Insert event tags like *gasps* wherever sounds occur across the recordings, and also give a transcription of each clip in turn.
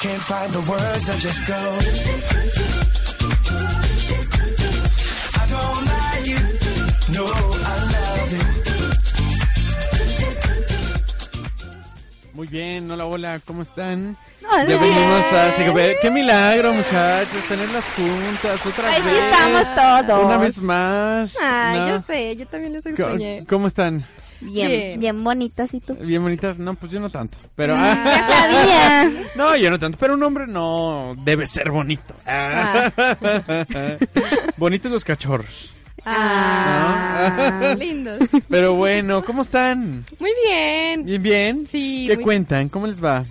Can't find the words, I just go. I don't like it. No, I love it. Muy bien, hola, hola, ¿cómo están? Hola. Ya venimos a Psicopedia. ¡Qué milagro, muchachos! Tenerlas juntas otra vez. estamos todos. Una vez más. Ay, ¿no? yo sé, yo también les extrañé. ¿Cómo están? Bien, Bien. bien, bonitas y tú. ¿Bien bonitas? No, pues yo no tanto. Pero. Ya sabía. *laughs* No, yo no tanto, pero un hombre no debe ser bonito. Ah. *laughs* Bonitos los cachorros. Ah, lindos. Pero bueno, ¿cómo están? Muy bien. ¿Bien, bien? Sí, ¿Qué cuentan? ¿Cómo les va?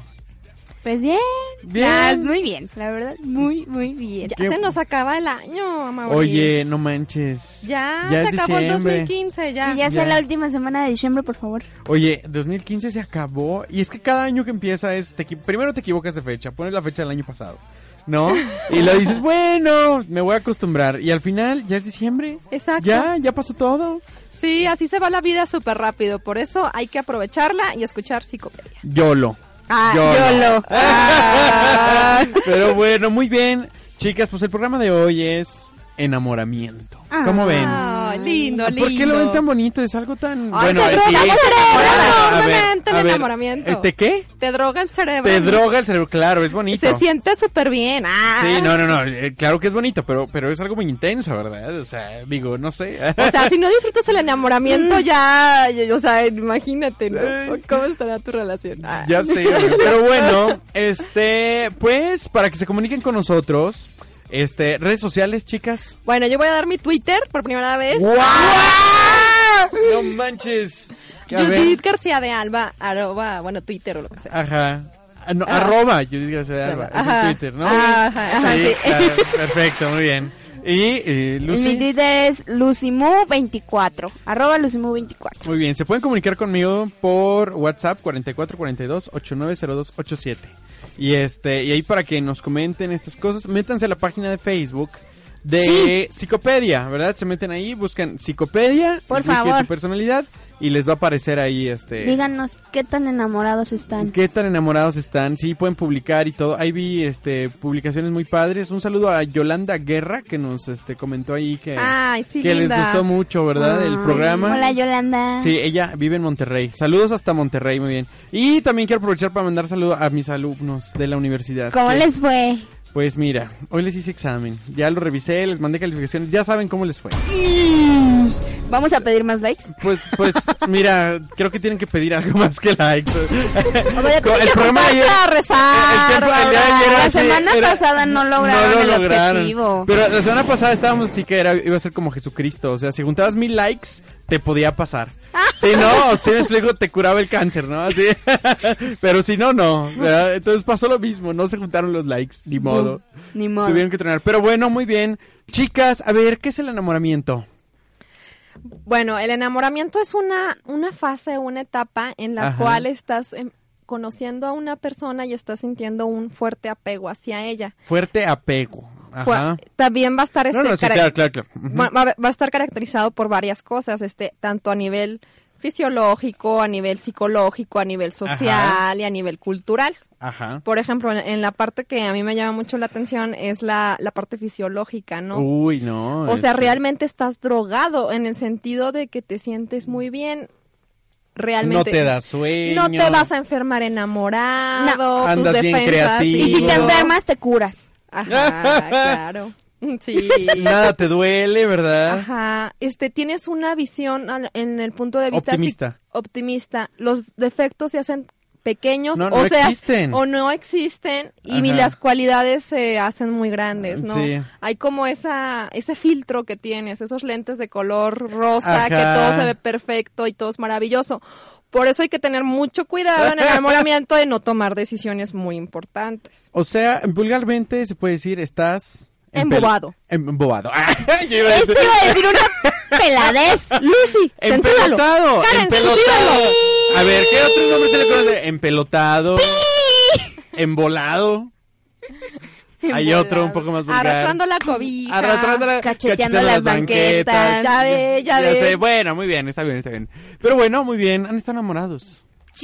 Pues bien. Bien. Ah, muy bien, la verdad, muy, muy bien. Ya ¿Qué- se nos acaba el año. Oye, no manches. Ya, ya se es acabó el diciembre. 2015, ya. Que ya Ya. sea la última semana de diciembre, por favor. Oye, 2015 se acabó y es que cada año que empieza es te primero te equivocas de fecha, pones la fecha del año pasado, ¿no? *laughs* Y lo dices, bueno, me voy a acostumbrar y al final ya es diciembre. Exacto. Ya, ya pasó todo. Sí, así se va la vida súper rápido. Por eso hay que aprovecharla y escuchar psicopedia. YOLO. Ah, YOLO. YOLO. *laughs* Ah. Pero bueno, muy bien. Chicas, pues el programa de hoy es enamoramiento. ¿Cómo ven? Ah, lindo, lindo. ¿Por qué lo ven tan bonito? Es algo tan... Ay, te eh, droga el cerebro, enormemente el enamoramiento. ¿eh, ¿Te qué? Te droga el cerebro. Te droga el cerebro, claro, es bonito. Se siente súper bien. Ah. Sí, no, no, no, eh, claro que es bonito, pero, pero es algo muy intenso, ¿verdad? O sea, digo, no sé. O sea, si no disfrutas el enamoramiento, *laughs* ya, o sea, imagínate, ¿no? ¿Cómo estará tu relación? Ah. ya sé, pero bueno, *laughs* este, pues, para que se comuniquen con nosotros, este, redes sociales, chicas. Bueno, yo voy a dar mi Twitter por primera vez. ¡Guau! No manches. Judith García de Alba, arroba, bueno, Twitter o lo que sea. Ajá. Ah, no, Ah. Arroba, yo digo de Alba, es Ajá. en Twitter, ¿no? Ajá, ajá, sí. claro, perfecto, muy bien. Y, eh, Mi Lucy. Twitter es lucimu24, arroba lucimu24. Muy bien, se pueden comunicar conmigo por WhatsApp 4442 890287. Y este, y ahí para que nos comenten estas cosas, métanse a la página de Facebook de Psicopedia, ¿verdad? Se meten ahí, buscan Psicopedia, Por favor. tu personalidad y les va a aparecer ahí este Díganos qué tan enamorados están. ¿Qué tan enamorados están? Sí, pueden publicar y todo. Ahí vi este publicaciones muy padres. Un saludo a Yolanda Guerra que nos este comentó ahí que, Ay, sí, que les gustó mucho, ¿verdad? El programa. Hola, Yolanda. Sí, ella vive en Monterrey. Saludos hasta Monterrey, muy bien. Y también quiero aprovechar para mandar saludos a mis alumnos de la universidad. ¿Cómo que- les fue? Pues mira, hoy les hice examen. Ya lo revisé, les mandé calificaciones. Ya saben cómo les fue. ¿Vamos a pedir más likes? Pues, pues, mira, creo que tienen que pedir algo más que likes. O sea, el programa ayer, a rezar, el tiempo- el día ayer La semana era- pasada no lograron no lo el lograron. objetivo. Pero la semana pasada estábamos así que era, iba a ser como Jesucristo. O sea, si juntabas mil likes, te podía pasar. Si no, si me explico, te curaba el cáncer, ¿no? Así. *laughs* Pero si no, no. ¿verdad? Entonces pasó lo mismo. No se juntaron los likes, ni modo. Ni modo. Tuvieron que tronar. Pero bueno, muy bien. Chicas, a ver, ¿qué es el enamoramiento? Bueno, el enamoramiento es una, una fase, una etapa en la Ajá. cual estás em, conociendo a una persona y estás sintiendo un fuerte apego hacia ella. Fuerte apego. Ajá. También va a estar No, este no, sí, cara- claro, claro, claro. Ujú. va, va- va a estar caracterizado por varias cosas, este, tanto a nivel fisiológico, a nivel psicológico, a nivel social y a nivel cultural. Ajá. Por ejemplo, en, en la parte que a mí me llama mucho la atención es la, la parte fisiológica, ¿no? Uy, no. o sea, este, realmente estás drogado en el sentido de que te sientes muy bien realmente No te da sueño. no te vas a enfermar enamorado, tus Andas bien defensas, creativo. Y si te enfermas, te curas. Ajá, claro. *laughs* Sí. Nada te duele, ¿verdad? Ajá, este tienes una visión al- en el punto de vista Optimista. optimista. Los defectos se hacen pequeños No, o no sea, existen. o no existen y Ajá. las cualidades se hacen muy grandes, ¿no? Sí. Hay como esa ese filtro que tienes, esos lentes de color rosa Ajá. que todo se ve perfecto y todo es maravilloso. Por eso hay que tener mucho cuidado en el *laughs* enamoramiento de no tomar decisiones muy importantes. O sea, vulgarmente se puede decir, estás... Embobado. Embobado. *laughs* Yo iba a decir- Esto iba a decir una peladez. *laughs* Lucy. Empelotado, Karen, empelotado. A ver, ¿qué otro nombre se le conoce? Empelotado. Embolado. Hay otro un poco más vulgar. Arrastrando la cobija. Arrastrando la, cacheteando las banquetas. Ya ve, ya ve. sé. Bueno, muy bien, está bien, está bien. Pero bueno, muy bien, han estado enamorados.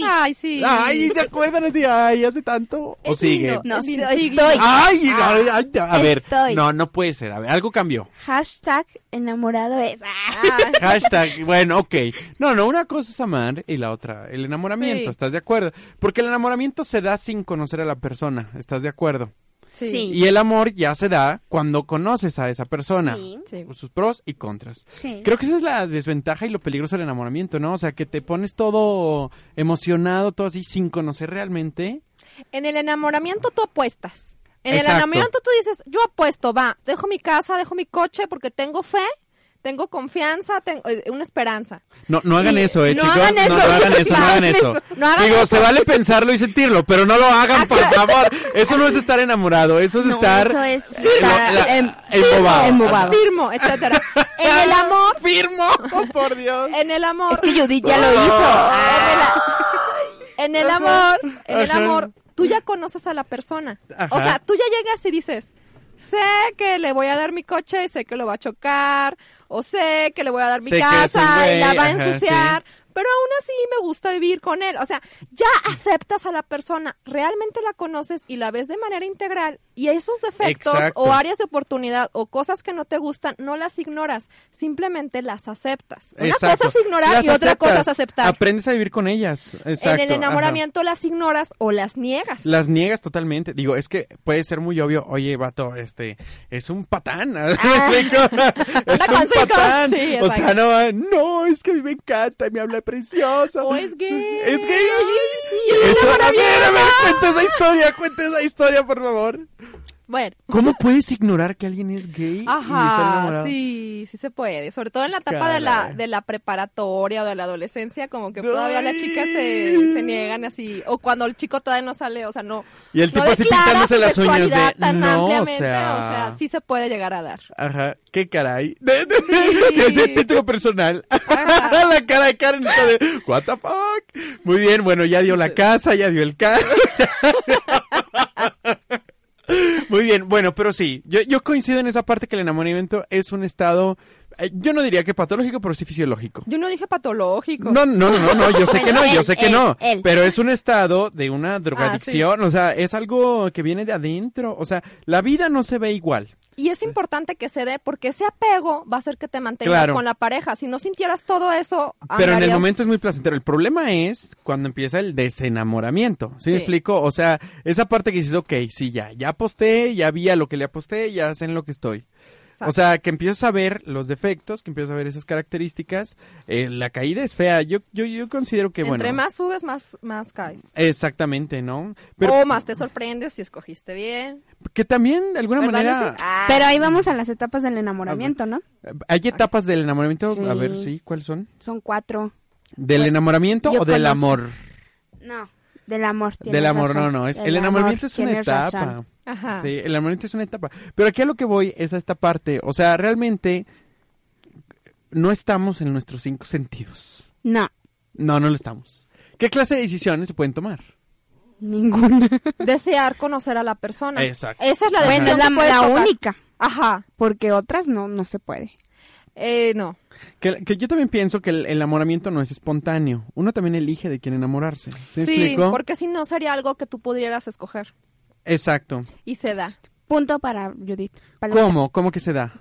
Ay, sí. Ay, ¿se acuerdan así? Ay, hace tanto. ¿O Es sigue? lindo. No, sí, lindo, estoy. Ay, Ah, ay, ay, a ver, estoy. no, no puede ser. A ver, algo cambió. Hashtag enamorado es. Ah, Hashtag, bueno, ok. No, no, una cosa es amar y la otra, el enamoramiento, Sí. ¿estás de acuerdo? Porque el enamoramiento se da sin conocer a la persona, ¿estás de acuerdo? Sí. Y el amor ya se da cuando conoces a esa persona. Sí. Sus pros y contras. Sí. Creo que esa es la desventaja y lo peligroso del enamoramiento, ¿no? O sea, que te pones todo emocionado, todo así, sin conocer realmente. En el enamoramiento tú apuestas. En el enamoramiento tú dices, yo apuesto, va, dejo mi casa, dejo mi coche porque tengo fe, tengo confianza, tengo eh, una esperanza. No, no hagan Y- eso, eh, no chicos. hagan eso. No, no hagan eso, no hagan eso. eso. No hagan Digo, eso. se vale pensarlo y sentirlo, pero no lo hagan, por favor. Eso no es estar enamorado, eso es No, estar... eso es estar la- em- embobado. embobado. Firmo, etcétera. En el amor, Firmo, oh, *laughs* por Dios. en el amor. Es que Judith ya lo Ah. hizo. En el amor, en el amor, tú ya conoces a la persona. Ajá. O sea, tú ya llegas y dices, sé que le voy a dar mi coche, sé que lo va a chocar, o sé que le voy a dar mi Sé casa y la va a ensuciar, pero aún así me gusta vivir con él. O sea, ya aceptas a la persona, realmente la conoces y la ves de manera integral y esos defectos Exacto. o áreas de oportunidad o cosas que no te gustan, no las ignoras, simplemente las aceptas. Una Exacto. cosa es ignorar Las y otra cosa es aceptas. aceptar. Aprendes a vivir con ellas. Exacto. en el ajá. enamoramiento las ignoras o las niegas. Las niegas totalmente. Digo, es que puede ser muy obvio. Oye, vato, este, es un patán. ¿Me *laughs* explico? es un *laughs* patán. Sí, o sea, no, no, es que a mí me encanta y me habla precioso. O es gay. Es gay. Eso, a ver, a ver, cuenta esa historia, cuenta esa historia, por favor. Bueno. ¿Cómo puedes ignorar que alguien es gay y Ajá, enamorado? sí, sí se puede. Sobre todo en la etapa de la, de la preparatoria o de la adolescencia, como que todavía las chicas se, Ay. se niegan así. O cuando el chico todavía no sale, o sea, no. Y el no tipo así declara pintándose las uñas de, tan no, o ampliamente, sea... sí se puede llegar a dar. Ajá, qué caray. De, de- Sí. *laughs* Ese título personal. Ajá. *laughs* la cara de Karen está de, what the fuck. Muy bien, bueno, ya dio la casa, ya dio el carro. *laughs* Muy bien, bueno, pero sí, yo, yo coincido en esa parte que el enamoramiento es un estado, eh, yo no diría que patológico, pero sí fisiológico. Yo no dije patológico. No, no, no, no, yo sé que no, yo sé que no, pero es un estado de una Ah, drogadicción, o sea, es algo que viene de adentro, o sea, la vida no se ve igual. Y es importante que se dé porque ese apego va a hacer que te mantengas Claro. con la pareja. Si no sintieras todo eso, Pero en el momento es muy placentero. El problema es cuando empieza el desenamoramiento. ¿Sí, me explico? O sea, esa parte que dices, ok, sí, ya, ya aposté, ya vi a lo que le aposté, ya sé en lo que estoy. Exacto. O sea, que empiezas a ver los defectos, que empiezas a ver esas características. Eh, la caída es fea. Yo, yo, yo considero que, Entre bueno. más subes, más, más caes. Exactamente, ¿no? Pero o más te sorprendes si escogiste bien. que también, de alguna ¿Verdad, manera? Ah. Pero ahí vamos a las etapas del enamoramiento, ¿no? hay etapas del enamoramiento. Sí. A ver, sí, ¿cuáles son? Son cuatro. ¿Del enamoramiento yo o del conozco. amor? No, del amor. tienes Del amor, razón. no, no. Es, Del el enamoramiento amor, es una etapa. razón. Ajá. Sí, el enamoramiento es una etapa. Pero aquí a lo que voy es a esta parte. O sea, realmente no estamos en nuestros cinco sentidos. No, No, no lo estamos. ¿Qué clase de decisiones se pueden tomar? ninguna. *laughs* Desear conocer a la persona. Exacto. Esa es la Bueno, decisión es la, puedes la única, Ajá. porque otras no, no se puede. Eh, no. Que, que yo también pienso que el, el enamoramiento no es espontáneo. Uno también elige de quién enamorarse. ¿Sí Sí, explico? porque si no sería algo que tú pudieras escoger. Exacto. Y se da. Punto para Judith. Palomita. ¿Cómo? ¿Cómo que se da?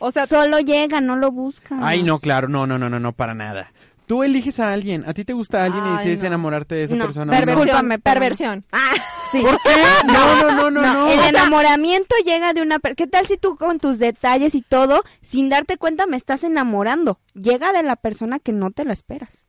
O sea, Solo llega, no lo busca. Ay, no, claro, no, no, no, no, no, para nada. Tú eliges a alguien, a ti te gusta alguien y Ay, decides no. enamorarte de esa No, persona. perversión. ¿no? Discúlpame, pero no. perversión. Ah, *laughs* Sí. ¿Por qué? No, no, no, no, no. el enamoramiento llega de una persona. ¿Qué tal si tú con tus detalles y todo, sin darte cuenta, me estás enamorando? Llega de la persona que no te lo esperas.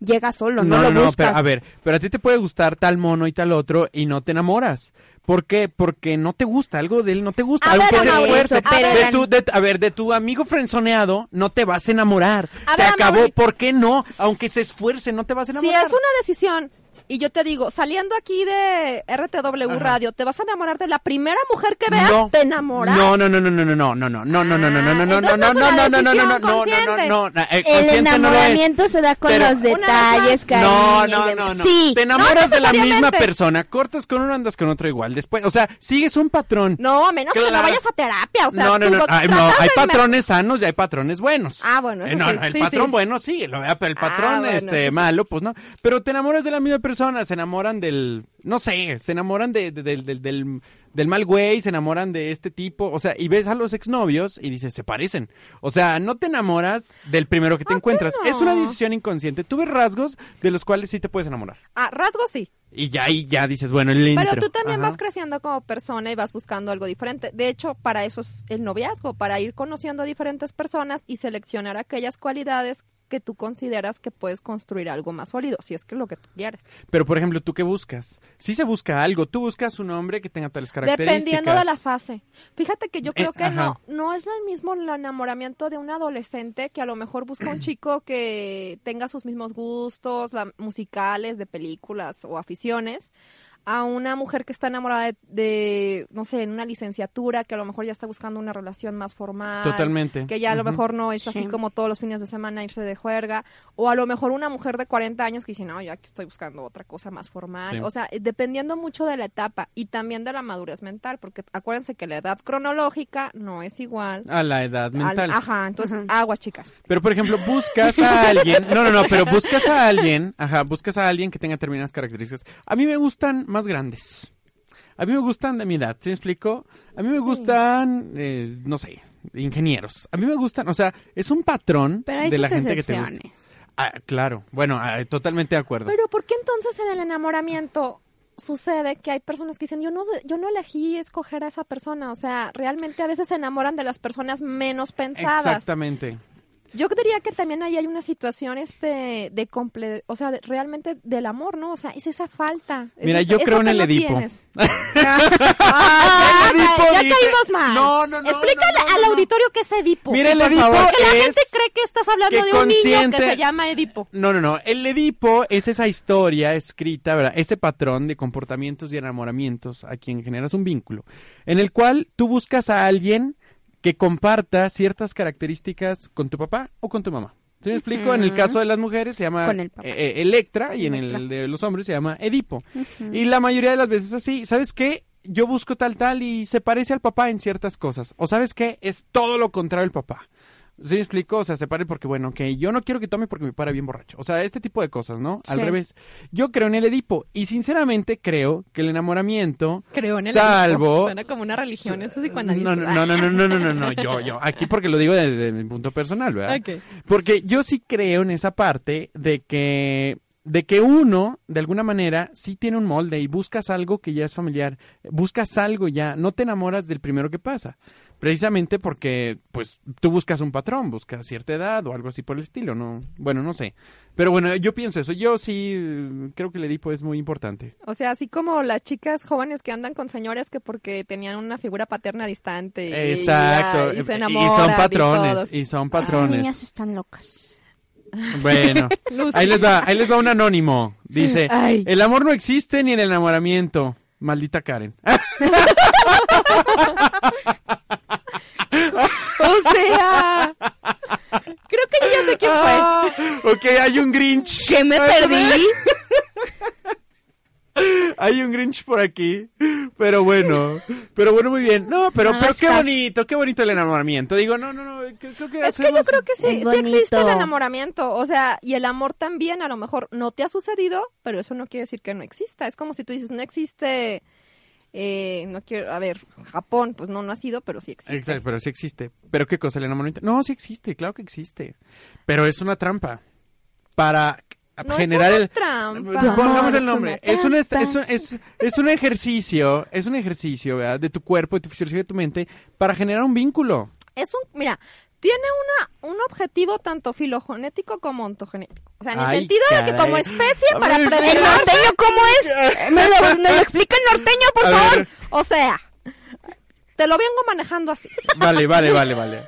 Llega solo, no, lo buscas. pero a ver, pero a ti te puede gustar tal mono y tal otro y no te enamoras. ¿Por qué? Porque no te gusta, algo de él no te gusta. A ver, de tu, de- a ver, de tu amigo frenzoneado no te vas a enamorar. A Se ver, acabó. ¿por qué no? Aunque se esfuerce, no te vas a si enamorar. es una decisión y yo te digo, saliendo aquí de RTW Ajá. Radio, te vas a enamorar de la primera mujer que veas, No. te enamoras. No, no, no, no, no, no, no, no, no, no, no, no, no, no, no, no, no, no no, no, no, no, no, no, no, no, consciente. no, no, eh, El enamoramiento se da con los detalles, cariño. No, no, no, no. Te enamoras de la misma persona, cortas con uno, andas con otro igual. Después, o sea, sigues un patrón. No, a menos que no vayas a terapia, o sea, no, no, no, hay patrones sanos y hay patrones buenos. Ah, bueno, eso Eh, no, no, el patrón bueno sí, pero el Ah, patrón este malo, pues no. Pero te enamoras de la misma persona, se enamoran del, no sé, se enamoran de, de- del, del, del, del mal güey, se enamoran de este tipo, o sea, y ves a los exnovios y dices, se parecen. O sea, no te enamoras del primero que te ¿A qué encuentras. Es una decisión inconsciente. Tú ves rasgos de los cuales sí te puedes enamorar. Ah, rasgos sí. Y ya ahí ya dices, bueno, el intro. Pero tú también Ajá. vas creciendo como persona y vas buscando algo diferente. De hecho, para eso es el noviazgo, para ir conociendo a diferentes personas y seleccionar aquellas cualidades que tú consideras que puedes construir algo más sólido, si es que es lo que tú quieres. Pero, por ejemplo, ¿tú qué buscas? Si se busca algo, tú buscas un hombre que tenga tales características. Dependiendo de la fase. Fíjate que yo creo Eh, que ajá. no, no es el mismo el enamoramiento de un adolescente que a lo mejor busca un *clears throat* chico que tenga sus mismos gustos la- musicales, de películas o aficiones, a una mujer que está enamorada de, de, no sé, en una licenciatura, que a lo mejor ya está buscando una relación más formal. Totalmente. Que ya a lo mejor no es así Sí. como todos los fines de semana irse de juerga. O a lo mejor una mujer de 40 años que dice, no, yo aquí estoy buscando otra cosa más formal. Sí. O sea, dependiendo mucho de la etapa y también de la madurez mental, porque acuérdense que la edad cronológica no es igual. A la edad al- mental. ajá, entonces, Ujú. aguas, chicas. Pero, por ejemplo, buscas a alguien. No, no, no, pero buscas a alguien. Ajá, buscas a alguien que tenga determinadas características. A mí me gustan más grandes. A mí me gustan de mi edad, ¿sí me explico? A mí me gustan, eh, no sé, ingenieros. A mí me gustan, o sea, es un patrón Pero hay de la gente que te gusta. Ah, claro, bueno, ah, totalmente de acuerdo. Pero ¿por qué entonces en el enamoramiento sucede que hay personas que dicen, yo no, yo no elegí escoger a esa persona? O sea, realmente a veces se enamoran de las personas menos pensadas. Exactamente. Yo diría que también ahí hay una situación este de comple o sea, de- realmente del amor, ¿no? O sea, es esa falta. Es Mira, esa- yo creo en que el Edipo. *laughs* Ah, El Edipo ya dice- caímos mal. No, no, no, Explícale no, no, al auditorio qué es Edipo. Mira, el Edipo favor. Porque la gente cree que estás hablando que de un niño que consciente- se llama Edipo. No, no, no. El Edipo es esa historia escrita, ¿verdad? Ese patrón de comportamientos y enamoramientos a quien generas un vínculo, en el cual tú buscas a alguien que comparta ciertas características con tu papá o con tu mamá. ¿Sí me explico? En el caso de las mujeres se llama el eh, eh, Electra y en el de los hombres se llama Edipo. Y la mayoría de las veces así, ¿sabes qué? Yo busco tal tal y se parece al papá en ciertas cosas. O ¿sabes qué? Es todo lo contrario al papá. ¿Sí me explico? O sea, se pare porque, bueno, que yo no quiero que tome porque me para bien borracho. O sea, este tipo de cosas, ¿no? Al Sí. revés. Yo creo en el Edipo y sinceramente creo que el enamoramiento, Creo en el salvo... Edipo. Suena como una religión, eso sí cuando No, no, no, no, no, no, no, no, no, yo, yo, aquí porque lo digo desde mi punto personal, ¿verdad? Ok. Porque yo sí creo en esa parte de que de que uno, de alguna manera, sí tiene un molde y buscas algo que ya es familiar, buscas algo ya, no te enamoras del primero que pasa, precisamente porque, pues, tú buscas un patrón, buscas cierta edad o algo así por el estilo, ¿no? Bueno, no sé, pero bueno, yo pienso eso, yo sí creo que el Edipo es muy importante. O sea, así como las chicas jóvenes que andan con señores que porque tenían una figura paterna distante. y Exacto, ya, y, se y enamoran son y patrones, todos. y son patrones. niñas están locas. Bueno, *laughs* ahí les va, ahí les va un anónimo. Dice, *laughs* Ay. el amor no existe ni el enamoramiento. Maldita Karen. *laughs* O sea, creo que yo ya sé quién fue. Ah, ok, hay un Grinch. ¿Qué me perdí? Hay un Grinch por aquí. Pero bueno, pero bueno, muy bien. No, pero, No pero qué caso. bonito, qué bonito el enamoramiento. Digo, no, no, no, creo, que Es que yo creo que sí, sí existe el enamoramiento, o sea, y el amor también a lo mejor no te ha sucedido, pero eso no quiere decir que no exista. Es como si tú dices, no existe, eh, no quiero, a ver, Japón, pues no, no ha sido, pero sí existe. Exacto, pero sí existe. ¿Pero qué cosa, el enamoramiento? No, sí existe, claro que existe. Pero es una trampa. para No generar es una el trampa. Pongamos No, el es nombre. una Es un, es, un, es, es un ejercicio, es un ejercicio, ¿verdad? De tu cuerpo, de tu fisiología, de tu mente, para generar un vínculo. Es un, mira, tiene una, un objetivo tanto filogenético como ontogenético. O sea, en el Ay, sentido de que como especie, A para ver, ¿El norteño cómo es? *laughs* ¿Me lo, me lo explica el norteño, por A favor? ver. O sea, te lo vengo manejando así. Vale, vale, vale, vale.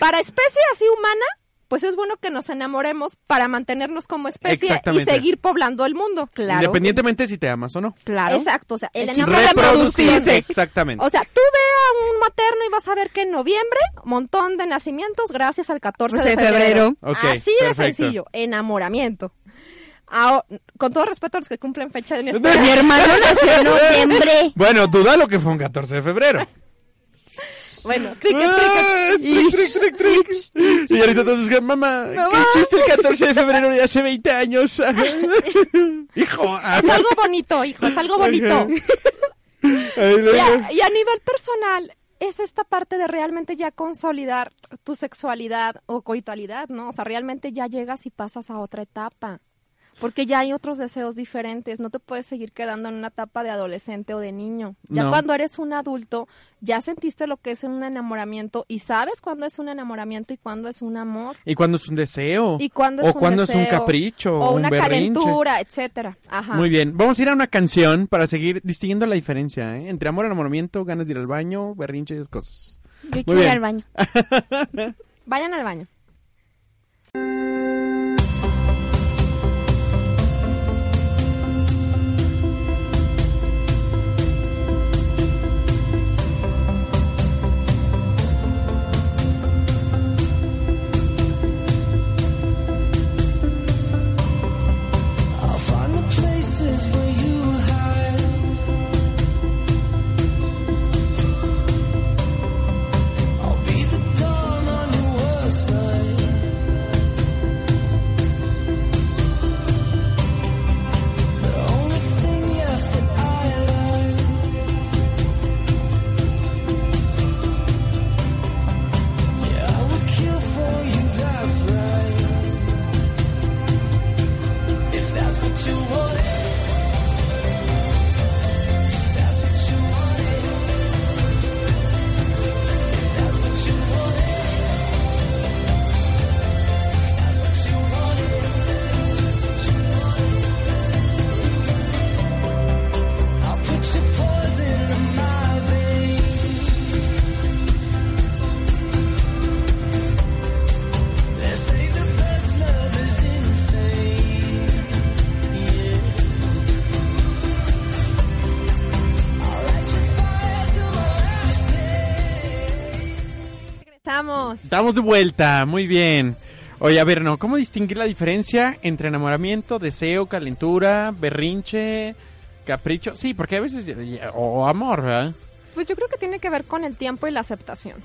Para especie así humana, pues es bueno que nos enamoremos para mantenernos como especie y seguir poblando el mundo. Claro. Independientemente si te amas o no. Claro. Exacto, o sea, el El chiste enamoramiento- es reproducirse. Exactamente. O sea, tú ve a un materno y vas a ver que en noviembre, montón de nacimientos gracias al 14 de De febrero. Así de perfecto. sencillo, enamoramiento. Ahora, con todo respeto a los que cumplen fecha de mi *laughs* Mi hermano nació en noviembre. Bueno, duda lo que fue un 14 de febrero. Bueno, cricket, Ah, cricket. tric, tric. Y ahorita todos buscan, mamá, ¿qué hiciste el 14 de febrero de hace 20 años? *laughs* Hijo, ah, Es algo *laughs* bonito, hijo, es algo bonito. Y a, y a nivel personal, es esta parte de realmente ya consolidar tu sexualidad o coitualidad, ¿no? O sea, realmente ya llegas y pasas a otra etapa. Porque ya hay otros deseos diferentes. No te puedes seguir quedando en una etapa de adolescente o de niño. Ya No. cuando eres un adulto, ya sentiste lo que es un enamoramiento y sabes cuándo es un enamoramiento y cuándo es un amor. ¿Y cuándo es un deseo? Y cuándo es o un cuándo es un capricho, o un una calentura, etcétera. Ajá. Muy bien, vamos a ir a una canción para seguir distinguiendo la diferencia ¿eh? entre amor, enamoramiento, ganas de ir al baño, berrinche y esas cosas. Yo quiero ir al baño. *laughs* Vayan al baño. Estamos de vuelta, muy bien. Oye, a ver, no, ¿cómo distinguir la diferencia entre enamoramiento, deseo, calentura, berrinche, capricho? Sí, porque a veces, o amor, ¿verdad? Pues yo creo que tiene que ver con el tiempo y la aceptación.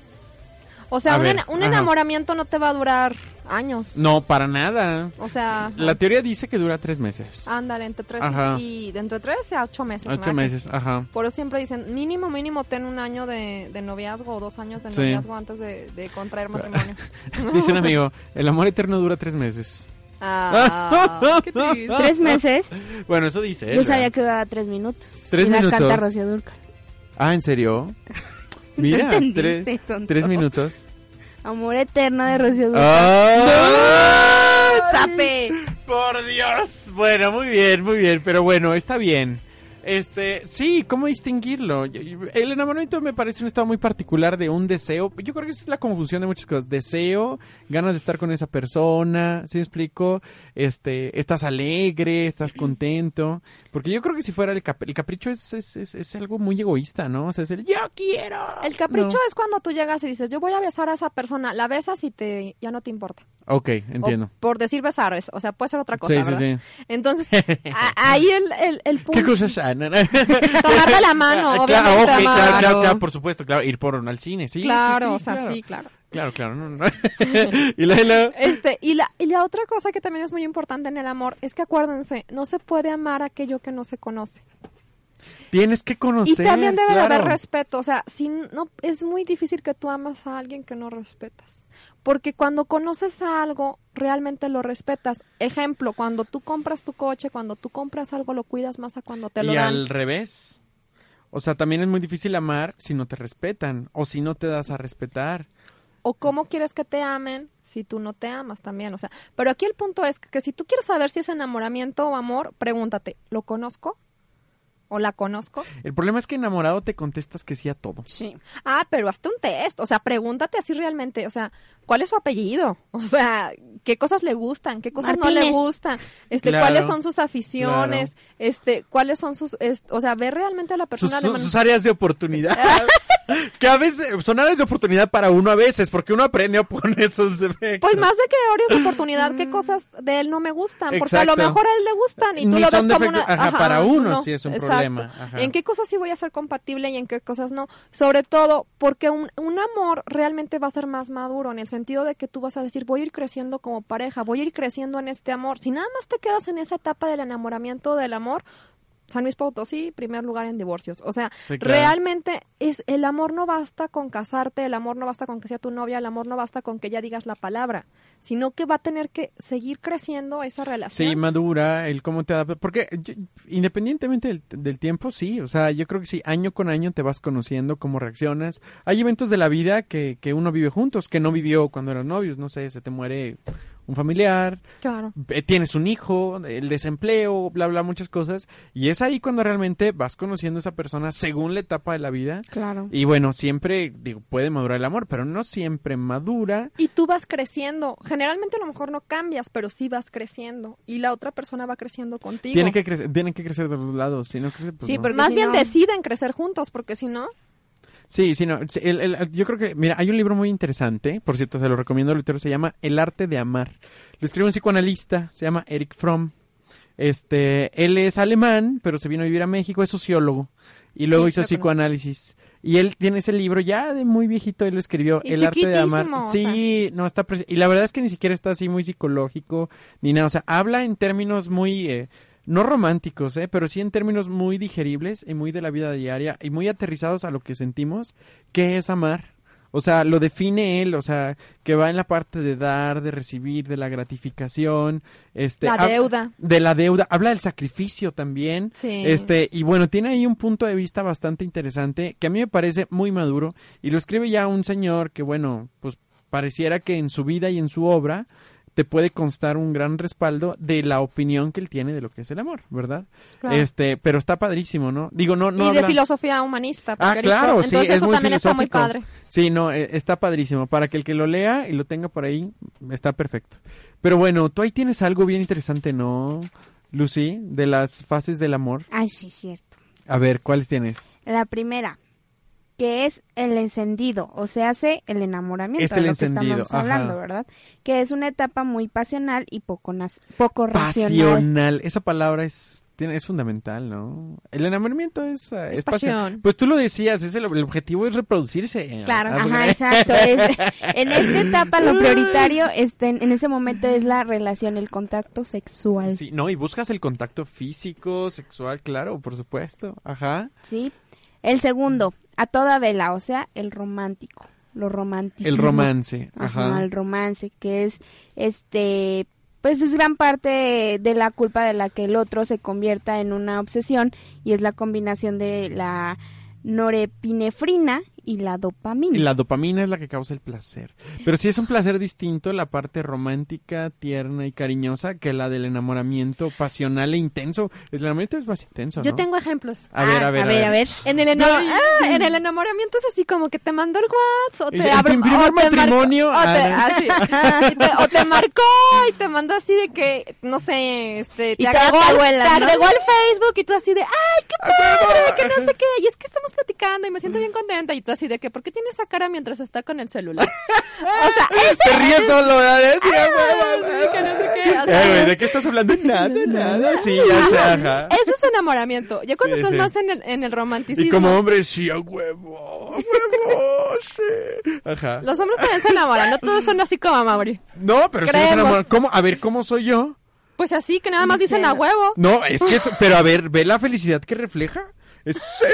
O sea, A un, ver, enamoramiento no te va a durar años. No, para nada. O sea, La teoría dice que dura tres meses. ándale, entre tres Ajá. y de entre tres a ocho meses. Ocho meses, ajá. Por eso siempre dicen, mínimo, mínimo, ten un año de, de noviazgo o dos años de Sí. noviazgo antes de, de contraer matrimonio. *laughs* Dice un amigo, el amor eterno dura tres meses. Ah, qué. Tres meses. Bueno, eso dice él. Yo sabía ¿verdad? que duraba tres minutos. Tres y la minutos. canta Rocío Dúrcal. Ah, ¿en serio? *laughs* Mira, tres, tres minutos. Amor eterno de Rocío Dúrcal. ¡Ah! ¡Sape! Por Dios. Bueno, muy bien, muy bien. Pero bueno, está bien. Este, sí, ¿cómo distinguirlo? El enamoramiento me parece un estado muy particular de un deseo. Yo creo que esa es la confusión de muchas cosas. Deseo, ganas de estar con esa persona, ¿sí me explico? Este, estás alegre, estás contento. Porque yo creo que si fuera el, cap- el capricho es, es, es, es algo muy egoísta, ¿no? O sea, es el yo quiero. El capricho No. es cuando tú llegas y dices, yo voy a besar a esa persona, la besas y te ya no te importa. Ok, O entiendo. por decir besar, es- o sea, puede ser otra cosa, Sí, sí, ¿verdad? sí. Entonces, *laughs* a- ahí el, el, el punto... ¿Qué? *laughs* Tomar de la mano, Ah, obviamente, Claro, ok, claro, claro, claro, por supuesto, claro, ir por al cine, sí. sí, claro, sí, o sea, claro. sí, claro. Claro, claro, no, no. *laughs* y la, y la- Este, y la, y la otra cosa que también es muy importante en el amor es que acuérdense, no se puede amar aquello que no se conoce. tienes que conocer. y también debe de claro. haber respeto, o sea, si no, es muy difícil que tú amas a alguien que no respetas. Porque cuando conoces a algo, realmente lo respetas. Ejemplo, cuando tú compras tu coche, cuando tú compras algo, lo cuidas más a cuando te lo y dan. al revés. O sea, también es muy difícil amar si no te respetan o si no te das a respetar. o cómo quieres que te amen si tú no te amas también, o sea, pero aquí el punto es que, si tú quieres saber si es enamoramiento o amor, pregúntate, ¿lo conozco? ¿O la conozco? El problema es que enamorado te contestas que sí a todo. Sí. Ah, pero hazte un test, o sea, pregúntate así realmente, o sea, ¿cuál es su apellido? *laughs* O sea, ¿qué cosas le gustan? ¿Qué cosas no le gustan? Este, Claro. ¿cuáles son sus aficiones? Este, ¿cuáles son sus, es- o sea, ver realmente a la Sus, persona de sus- manera- sus áreas de oportunidad. *laughs* que a veces son áreas de oportunidad para uno a veces, porque uno aprende a poner esos defectos. Pues más de que áreas de oportunidad, ¿qué cosas de él no me gustan? Porque a lo mejor a él le gustan y tú Ni lo ves como una... Ajá, para uno sí es un problema. Ajá. ¿En qué cosas sí voy a ser compatible y en qué cosas no? Sobre todo porque un, un amor realmente va a ser más maduro en el sentido de que tú vas a decir, voy a ir creciendo como pareja, voy a ir creciendo en este amor. Si nada más te quedas en esa etapa del enamoramiento del amor, San Luis Potosí, primer lugar en divorcios. O sea, Sí, claro. realmente es el amor no basta con casarte, el amor no basta con que sea tu novia, el amor no basta con que ya digas la palabra, sino que va a tener que seguir creciendo esa relación. Sí, madura, el cómo te adaptas. Porque yo- independientemente del, del tiempo, sí. O sea, yo creo que sí, año con año te vas conociendo cómo reaccionas. Hay eventos de la vida que, que uno vive juntos, que no vivió cuando eran novios. No sé, se te muere un familiar, Claro. eh, tienes un hijo, el desempleo, bla, bla, muchas cosas. Y es ahí cuando realmente vas conociendo a esa persona según la etapa de la vida. Claro. Y bueno, siempre, digo, puede madurar el amor, pero no siempre madura. Y tú vas creciendo. Generalmente a lo mejor no cambias, pero sí vas creciendo. Y la otra persona va creciendo contigo. Tiene que crecer, tienen que crecer de los lados. Si no crece, pues Sí, no. porque Más si bien no- deciden crecer juntos, porque si no... Sí, sí, no. sí, el- el- yo creo que, mira, hay un libro muy interesante, por cierto, se lo recomiendo al lector, se llama El arte de amar. Lo escribe un psicoanalista, se llama Eric Fromm. Este, él es alemán, pero se vino a vivir a México, es sociólogo. Y luego Sí, hizo sí psicoanálisis. Y él tiene ese libro ya de muy viejito, él lo escribió, Y El arte de amar. chiquitísimo, o Sí, no, está Y la verdad es que ni siquiera está así muy psicológico, ni nada. O sea, habla en términos muy, eh, no románticos, eh, pero sí en términos muy digeribles y muy de la vida diaria y muy aterrizados a lo que sentimos, que es amar. O sea, lo define él, o sea, que va en la parte de dar, de recibir, de la gratificación, este, La deuda. de la deuda, habla del sacrificio también, Sí. este, y bueno, tiene ahí un punto de vista bastante interesante que a mí me parece muy maduro y lo escribe ya un señor que bueno, pues pareciera que en su vida y en su obra te puede constar un gran respaldo de la opinión que él tiene de lo que es el amor, ¿verdad? Claro. Este, pero está padrísimo, ¿no? Digo, no, no y de filosofía humanista. Ah, porque claro, sí, Entonces es eso muy también está muy padre. Sí, no, eh, está padrísimo. Para que el que lo lea y lo tenga por ahí, está perfecto. Pero bueno, tú ahí tienes algo bien interesante, ¿no, Lucy? De las fases del amor. Ay, sí, cierto. A ver, ¿cuáles tienes? La primera, que es el encendido, o se hace el enamoramiento, Es de el lo que estamos hablando, ajá. ¿verdad? Que es una etapa muy pasional y poco poco racional. Pasional. Esa palabra es tiene, es fundamental, ¿no? El enamoramiento es, eh, Es pasión. Pues tú lo decías, es el, el objetivo es reproducirse. Claro, Ah, Ajá, exacto. es- *laughs* en esta etapa lo prioritario este, en, en ese momento es la relación, el contacto sexual. Sí, no, y buscas el contacto físico, sexual, claro, por supuesto. Ajá. ¿sí? El segundo, a toda vela, o sea, el romántico, lo romántico. El romance. Ajá, Ajá. el romance, que es, este, pues es gran parte de la culpa de la que el otro se convierta en una obsesión y es la combinación de la norepinefrina y la dopamina. Y la dopamina es la que causa el placer. Pero sí es un placer distinto la parte romántica, tierna y cariñosa que la del enamoramiento pasional e intenso. El enamoramiento es más intenso, Yo tengo ejemplos. A ver, Ah, a ver, a ver, a ver. En el, eno- ah, en el enamoramiento es así como que te mandó el WhatsApp o te el primer o te marcó- matrimonio, o te, ah, y te- o te marcó y te mandó así de que no sé este te Y agregó, te ¿no? agregó al Facebook y tú así de ay qué padre que no sé qué y es que estamos platicando y me siento bien contenta y tú así de que ¿por qué tiene esa cara mientras está con el celular? o sea *laughs* ese Te ríes solo, ¿verdad? Sí, sí, ¿De qué estás hablando? *laughs* Nada, nada. Sí, ya sé, ajá. Eso es enamoramiento. Ya cuando Sí, estás sí. más en el, en el romanticismo. Y como hombre, sí, a huevo, a huevo, *laughs* sí. Ajá. Los hombres también se enamoran, no todos son así como Mauri. No, pero sí nos Creemos. enamoran. ¿Cómo? A ver, ¿cómo soy yo? Pues así, que nada más dicen a huevo. No, es que, es- pero a ver, ¿ve la felicidad que refleja? Sí.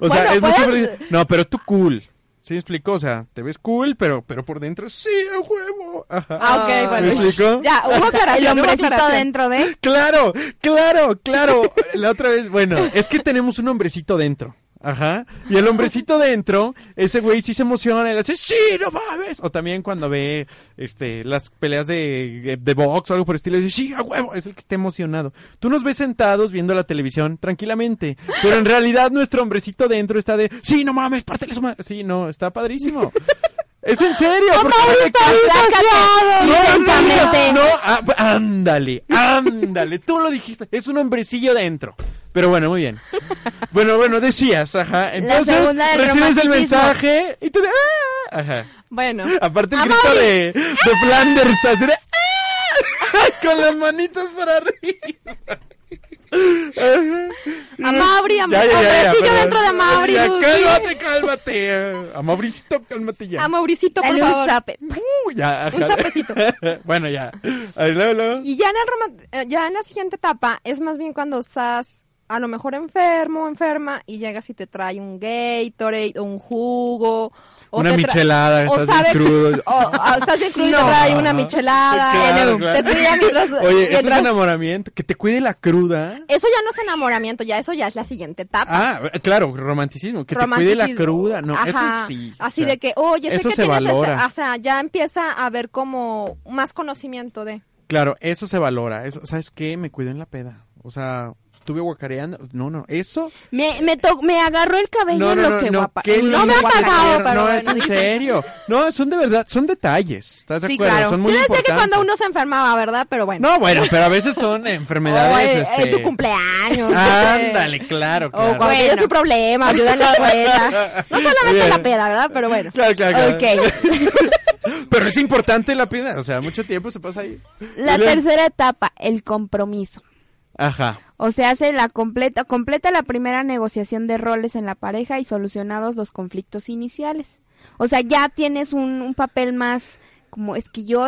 O sea, Bueno, es mucho puedes- felici- No, pero tú cool. ¿Sí me explico? O sea, te ves cool, pero, pero por dentro, sí, a huevo. Ajá. Ah, ok, bueno. ¿Me explico? Ya, hubo *laughs* aclaración. El hombrecito dentro de... Claro, claro, claro. La otra vez, bueno, es que tenemos un hombrecito dentro. Ajá. Y el hombrecito dentro, ese güey sí se emociona y le dice, sí, no mames. O también cuando ve este las peleas de, de box o algo por el estilo, dice, sí, a huevo, es el que está emocionado. Tú nos ves sentados viendo la televisión tranquilamente, pero en realidad nuestro hombrecito dentro está de, sí, no mames, pártele su madre. Sí, no, está padrísimo. Es en serio, no, no, ah, ándale, ándale, tú lo dijiste, es un hombrecillo dentro. Pero bueno, muy bien. Bueno, bueno, decías, ajá. Entonces recibes el mensaje y te de, ah, ajá. Bueno. Aparte el grito de, de Flanders, así de, ¡ah! *laughs* con las manitas para arriba. Ajá. A Mauri, a Ya, ya, ya, ya, hombrecillo perdón. dentro de Mauri. Cálmate, cálmate. A Mauricito, cálmate ya. A Mauricito, por Dale un favor. zape. Uh, ya, ajá. Un zapecito. *laughs* bueno, ya. A ver, luego, luego. Y ya en, el roman- eh, ya en la siguiente etapa es más bien cuando estás a lo mejor enfermo o enferma y llegas y te trae un Gatorade o un jugo. O Una te michelada, o estás bien crudo. *laughs* O, o estás bien crudo y te No. trae una michelada. Claro, te claro. cuida mientras- *laughs* Oye, eso es mientras- enamoramiento. Que te cuide la cruda. Eso ya no es enamoramiento, ya eso ya es la siguiente etapa. Ah, claro, romanticismo. Que te cuide la cruda. No, Ajá. eso sí. o Así sea, de que, oye, sé eso que se tienes este- valora. o sea, ya empieza a haber como más conocimiento de. Claro, eso se valora. Eso, ¿Sabes qué? Me cuidó en la peda. O sea, estuve guacareando. No, no, eso. Me, me, to- me agarró el cabello No, en no, lo no, que no, guapa. No me ha pasado, pero No, es en serio. No, son de verdad, son detalles. ¿Estás de Sí, acuerdo? claro. Son muy Yo decía que cuando uno se enfermaba, ¿verdad? Pero bueno. No, bueno, pero a veces son O *laughs* enfermedades. en, este... en tu cumpleaños. no. Ándale, claro, O claro. cuando Bueno. un problema, ayuda en la escuela. No *laughs* solamente Bien. la peda, ¿verdad? Pero bueno. Claro, claro, claro. Ok. *laughs* Pero es importante la peda, o sea, mucho tiempo se pasa ahí. La tercera etapa, el compromiso. Ajá. O sea, hace la completa, completa la primera negociación de roles en la pareja y solucionados los conflictos iniciales. O sea, ya tienes un, un papel más como es que yo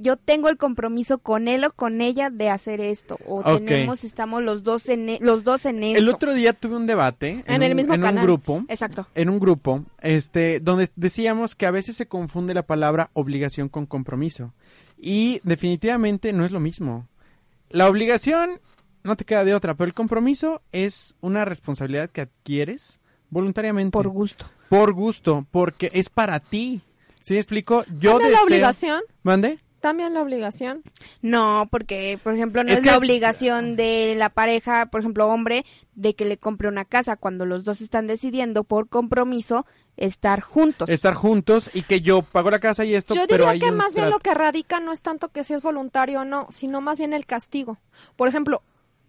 yo tengo el compromiso con él o con ella de hacer esto o tenemos estamos los dos en e- los dos en esto. El otro día tuve un debate en, En el un, mismo en un grupo, Exacto. en un grupo, este, donde decíamos que a veces se confunde la palabra obligación con compromiso y definitivamente no es lo mismo. La obligación no te queda de otra, pero el compromiso es una responsabilidad que adquieres voluntariamente. Por gusto. Por gusto, porque es para ti. ¿Sí me explico? Yo También la obligación. ¿Mande? También la obligación. No, porque, por ejemplo, no Es es, que- la obligación de la pareja, por ejemplo, hombre, de que le compre una casa cuando los dos están decidiendo por compromiso estar juntos. Estar juntos y que yo pago la casa y esto, Yo pero diría hay que un más bien lo que radica no es tanto que si es voluntario o no, sino más bien el castigo. Por ejemplo,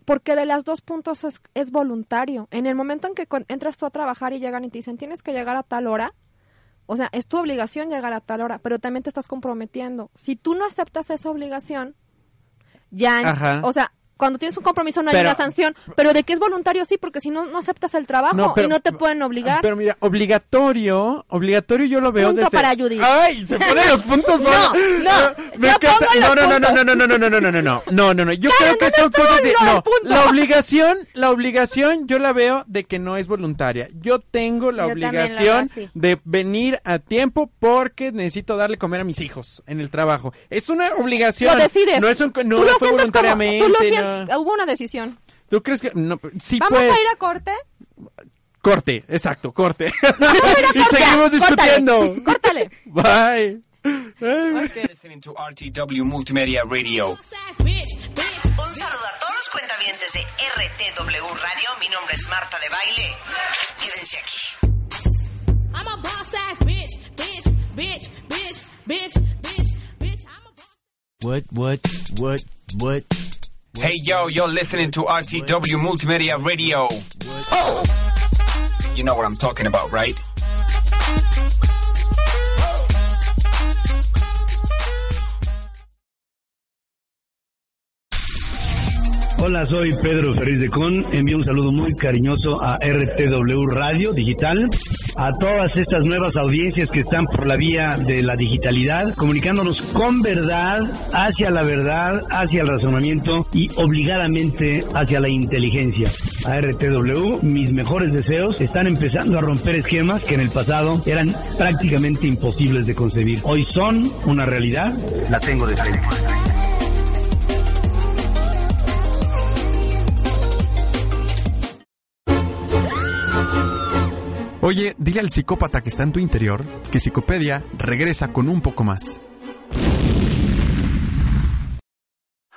porque de las dos puntos es, es voluntario. En el momento en que entras tú a trabajar y llegan y te dicen tienes que llegar a tal hora, o sea, es tu obligación llegar a tal hora, pero también te estás comprometiendo. Si tú no aceptas esa obligación, ya, Ajá. o sea, cuando tienes un compromiso no hay Pero- una sanción, pero de que es voluntario sí, porque si no, no aceptas el trabajo No, pero- y no te pueden obligar. Pero mira, obligatorio, obligatorio yo lo veo Punto desde... para Judith. ¡Ay! Se ponen los puntos no, Ah, me encanta- no, no, no, no, no, no, no, no, no, no, no, no, no, no, no, yo creo que ¿dónde son cosas de... No, la obligación, la obligación yo la veo de que no es voluntaria. Yo tengo la Yo la veo obligación así. de venir a tiempo porque necesito darle comer a mis hijos en el trabajo. Es una obligación. Lo decides. No es un, no tú no lo fue sientes como, voluntariamente. tú lo sientes, hubo una decisión. ¿Tú crees que no, sí Vamos puede- a ir a corte. corte, exacto, corte. *laughs* a y seguimos Ya, córtale, discutiendo. Córtale. Bye. Listening to RTW Multimedia Radio. Un saludo a todos los cuentavientes de RTW Radio. Mi nombre es Marta de Baile. Quédense aquí. I'm a boss ass bitch, bitch, bitch, bitch, bitch, bitch, bitch. I'm a boss. What, what, what, what? Hey yo, you're listening to RTW Multimedia Radio. Oh! You know what I'm talking about, right? Hola, soy Pedro Ferriz de Con. Envío un saludo muy cariñoso a RTW Radio Digital, a todas estas nuevas audiencias que están por la vía de la digitalidad, comunicándonos con verdad, hacia la verdad, hacia el razonamiento y obligadamente hacia la inteligencia. a RTW. Mis mejores deseos están empezando a romper esquemas que en el pasado eran prácticamente imposibles de concebir. Hoy son una realidad, la tengo de frente. Oye, dile al psicópata que está en tu interior que Psicopedia regresa con un poco más.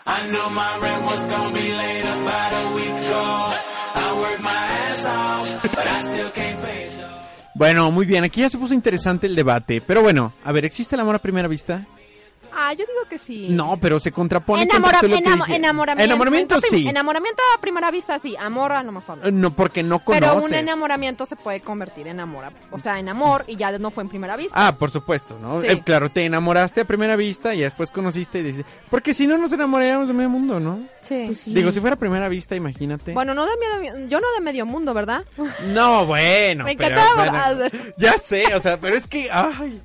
I knew my rent was gonna be late about a week ago. I worked my ass off, but I still can't pay it. Bueno, muy bien, aquí ya se puso interesante el debate. Pero bueno, a ver, ¿existe el amor a primera vista? Ah, yo digo que sí. No, pero se contrapone con Enamora- todo lo que enamo- dije. enamoramiento. Enamoramiento sí. Enamoramiento a primera vista sí. Amor a lo mejor. no. No, porque no conoces. Pero un enamoramiento se puede convertir en amor. O sea, en amor y ya no fue en primera vista. Ah, por supuesto, ¿no? Sí. Eh, claro, te enamoraste a primera vista y después conociste y dices... Porque si no nos enamoraríamos de medio mundo, ¿no? Sí. Digo, si fuera a primera vista, imagínate. Bueno, no de medio, yo no de medio mundo, ¿verdad? No, bueno. *laughs* Me pero, encantaba bueno, hablar. ya sé, o sea, pero es que, ay,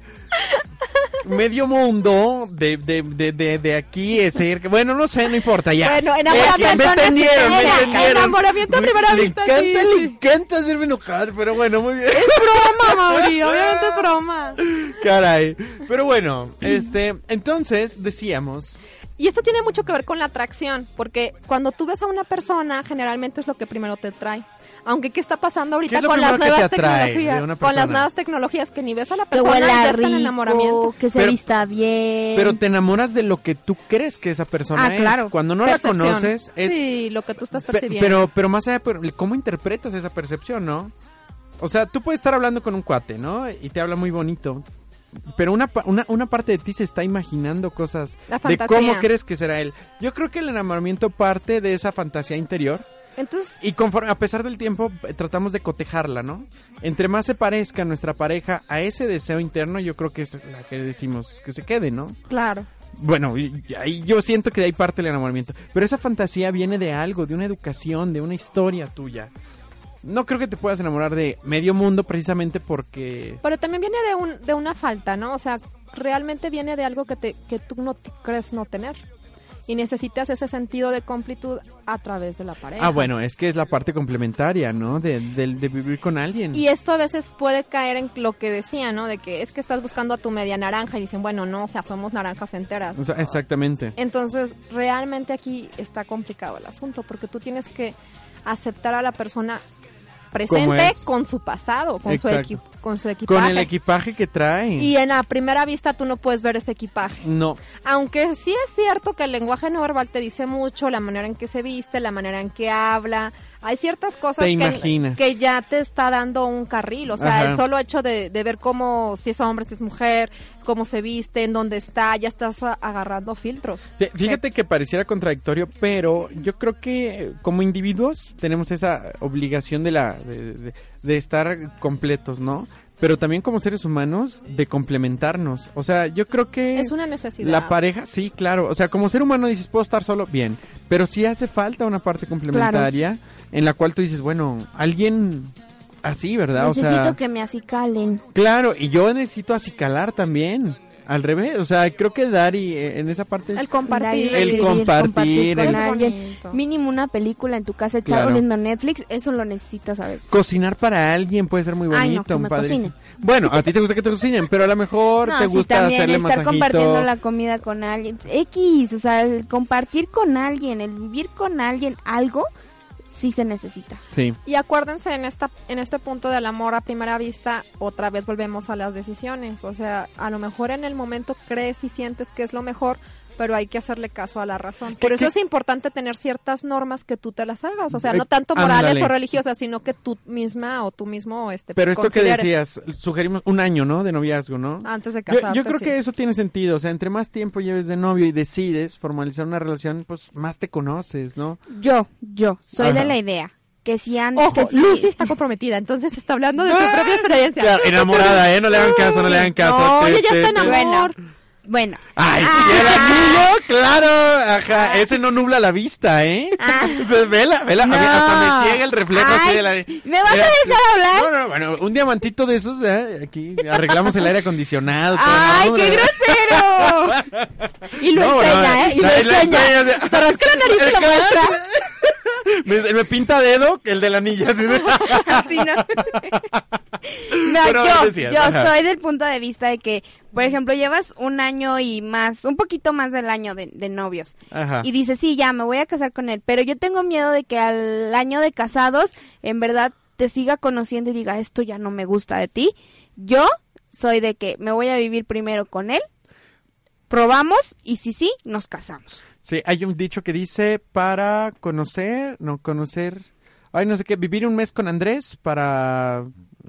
medio mundo de, de, de, de, de aquí es cerca. Bueno, no sé, no importa, ya. Bueno, Eh, enamoramiento me entendieron, me entendieron. enamoramiento a primera le vista, encanta, sí, le sí. encanta hacerme enojar, pero bueno, muy bien. Es broma, *laughs* Mauri, obviamente es broma. Caray. Pero bueno, este, entonces decíamos, Y esto tiene mucho que ver con la atracción, porque cuando tú ves a una persona, generalmente es lo que primero te trae. Aunque qué está pasando ¿Qué ahorita con las que nuevas tecnologías, con las nuevas tecnologías que ni ves a la Que persona y huela ya está en enamoramiento. que se Pero- vista bien. pero te enamoras de lo que tú crees que esa persona Ah, es. claro. Cuando no Percepción. la conoces, es... Sí, lo que tú estás Pe- percibiendo. Pero, pero más allá, pero ¿cómo interpretas esa percepción, no? O sea, tú puedes estar hablando con un cuate, ¿no? Y te habla muy bonito. Pero una, una, una parte de ti se está imaginando cosas de cómo crees que será él. Yo creo que el enamoramiento parte de esa fantasía interior. Entonces, Y conforme, a pesar del tiempo, eh, tratamos de cotejarla, ¿no? Entre más se parezca nuestra pareja a ese deseo interno, yo creo que es la que decimos que se quede, ¿no? claro. Bueno, ahí yo siento que de ahí parte el enamoramiento. Pero esa fantasía viene de algo, de una educación, de una historia tuya. No creo que te puedas enamorar de medio mundo precisamente porque... Pero también viene de, un, de una falta, ¿no? O sea, realmente viene de algo que, te, que tú no te crees no tener. Y necesitas ese sentido de completud a través de la pareja. Ah, bueno, es que es la parte complementaria, ¿no? De, de- de vivir con alguien. Y esto a veces puede caer en lo que decía, ¿no? De que es que estás buscando a tu media naranja y dicen, bueno, no, o sea, somos naranjas enteras. O sea, exactamente. Entonces, realmente aquí está complicado el asunto, porque tú tienes que aceptar a la persona presente es. con su pasado, con su, Exacto. equi- con su equipaje. Con el equipaje que trae. Y en la primera vista tú no puedes ver ese equipaje. No, Aunque sí es cierto que el lenguaje no verbal te dice mucho, la manera en que se viste, la manera en que habla, hay ciertas cosas que, ya te está dando un carril, o sea, Ajá. el solo hecho de, de ver cómo, si es hombre, si es mujer, cómo se viste, en dónde está, ya estás agarrando filtros. Fí- Fíjate que pareciera contradictorio, pero yo creo que eh, como individuos tenemos esa obligación de la de, de- de estar completos, ¿no? Pero también como seres humanos de complementarnos. O sea, yo creo que Es una necesidad. la pareja, sí, claro. O sea, como ser humano dices, puedo estar solo, bien. Pero sí hace falta una parte complementaria en la cual tú dices, bueno, alguien así, ¿verdad? Necesito o sea, que me acicalen. claro, y yo necesito acicalar también. Al revés, o sea, creo que Dari eh, en esa parte... El compartir. El recibir, compartir, el- alguien. bonito. Mínimo una película en tu casa echado Claro. viendo Netflix, eso lo necesitas a veces. Cocinar para alguien puede ser muy bonito, Ay, no, que un me padre. Bueno, a ti te gusta que te cocinen, pero a lo mejor No, te sí, gusta también hacerle estar masajito. compartiendo la comida con alguien. X, o sea, el compartir con alguien, el vivir con alguien algo, sí se necesita. Sí. Y acuérdense en esta en este punto del amor a primera vista, otra vez volvemos a las decisiones, o sea, a lo mejor en el momento crees y sientes que es lo mejor, pero hay que hacerle caso a la razón. Por ¿Qué- eso qué- es importante tener ciertas normas que tú te las hagas, o sea, Eh, no tanto morales o religiosas, sino que tú misma o tú mismo este Pero esto que decías, sugerimos un año, ¿no? De noviazgo, ¿no? antes de casarte. yo creo sí. que eso tiene sentido, o sea, entre más tiempo lleves de novio y decides formalizar una relación, pues más te conoces, ¿no? Yo, yo, soy Ajá. de la idea que si antes... Ojo, que si- Lucy está comprometida, entonces está hablando de su propia experiencia. Claro, enamorada, ¿eh? No le hagan caso, no le hagan caso. No, Te- ella ya está en te- amor. Bueno, Ay, Ah. ¿y el anillo? Claro, ajá, ese no nubla la vista, ¿eh? *laughs* Pues vela, vela, a mí hasta No. me ciega el reflejo así Ay, de la... ¿me vas a Eh, dejar hablar? No, no, bueno, un diamantito de esos, ¿eh? Aquí arreglamos el aire acondicionado. ¡Ay, ¿no? qué grosero! *laughs* Y lo No, enseña, no, ¿eh? Y lo enseña. Se rasca la nariz y lo muestra. Me, me pinta dedo el del anillo. así de- *laughs* Así, ¿no? *laughs* No, Pero yo, decías, yo ajá. soy del punto de vista de que, por ejemplo, llevas un año y más, un poquito más del año de, de novios. Ajá. Y dices, sí, ya, me voy a casar con él. Pero yo tengo miedo de que al año de casados, en verdad, te siga conociendo y diga, esto ya no me gusta de ti. Yo soy de que me voy a vivir primero con él, probamos y si sí, nos casamos. Sí, hay un dicho que dice para conocer, no conocer, ay, no sé qué, vivir un mes con Andrés para...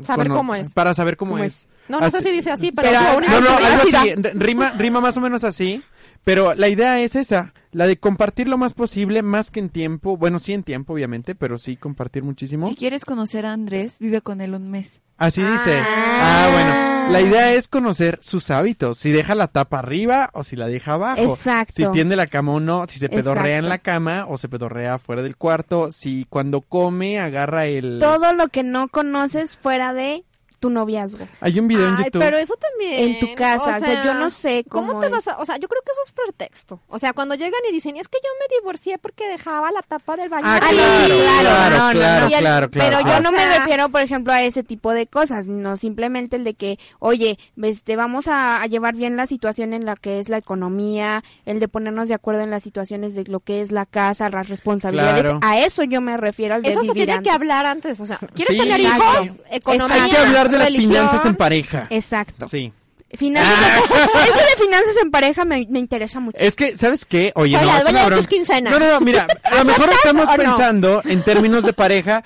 Saber cómo es. Para saber cómo, ¿Cómo es. es? No, no sé si dice así, pero, Pero- No, no, *laughs* algo así, rima, rima más o menos así, pero la idea es esa, la de compartir lo más posible, más que en tiempo, bueno, sí en tiempo, obviamente, pero sí compartir muchísimo. Si quieres conocer a Andrés, vive con él un mes. Así dice. Ah, bueno. La idea es conocer sus hábitos. Si deja la tapa arriba o si la deja abajo. Exacto. Si tiende la cama o no. Si se pedorrea en la cama o se pedorrea fuera del cuarto. Si cuando come agarra el... Todo lo que no conoces fuera de tu noviazgo. Hay un video en YouTube. pero eso también. En tu casa, o sea, yo no sé ¿Cómo, cómo te es. vas a.? O sea, yo creo que eso es pretexto. O sea, cuando llegan y dicen, es que yo me divorcié porque dejaba la tapa del baño. Ah, Ay, claro, sí, claro, no, no, claro, no. Claro, claro, Pero yo no O me refiero, por ejemplo, a ese tipo de cosas, no simplemente el de que, oye, este, vamos a, a llevar bien la situación en la que es la economía, el de ponernos de acuerdo en las situaciones de lo que es la casa, las responsabilidades. Claro. A eso yo me refiero al de Eso se tiene que hablar antes. O sea, ¿quieres Sí, tener exacto. hijos? Economía. Hay que hablar de las finanzas en pareja. Exacto. Sí. Finanzas, *laughs* eso de finanzas en pareja me, me interesa mucho. Es que, ¿sabes qué? Oye, Soy no, la dueña de tus quincenas. No, no, no, mira, *laughs* a lo mejor ¿Aceptas estamos no? pensando en términos de pareja.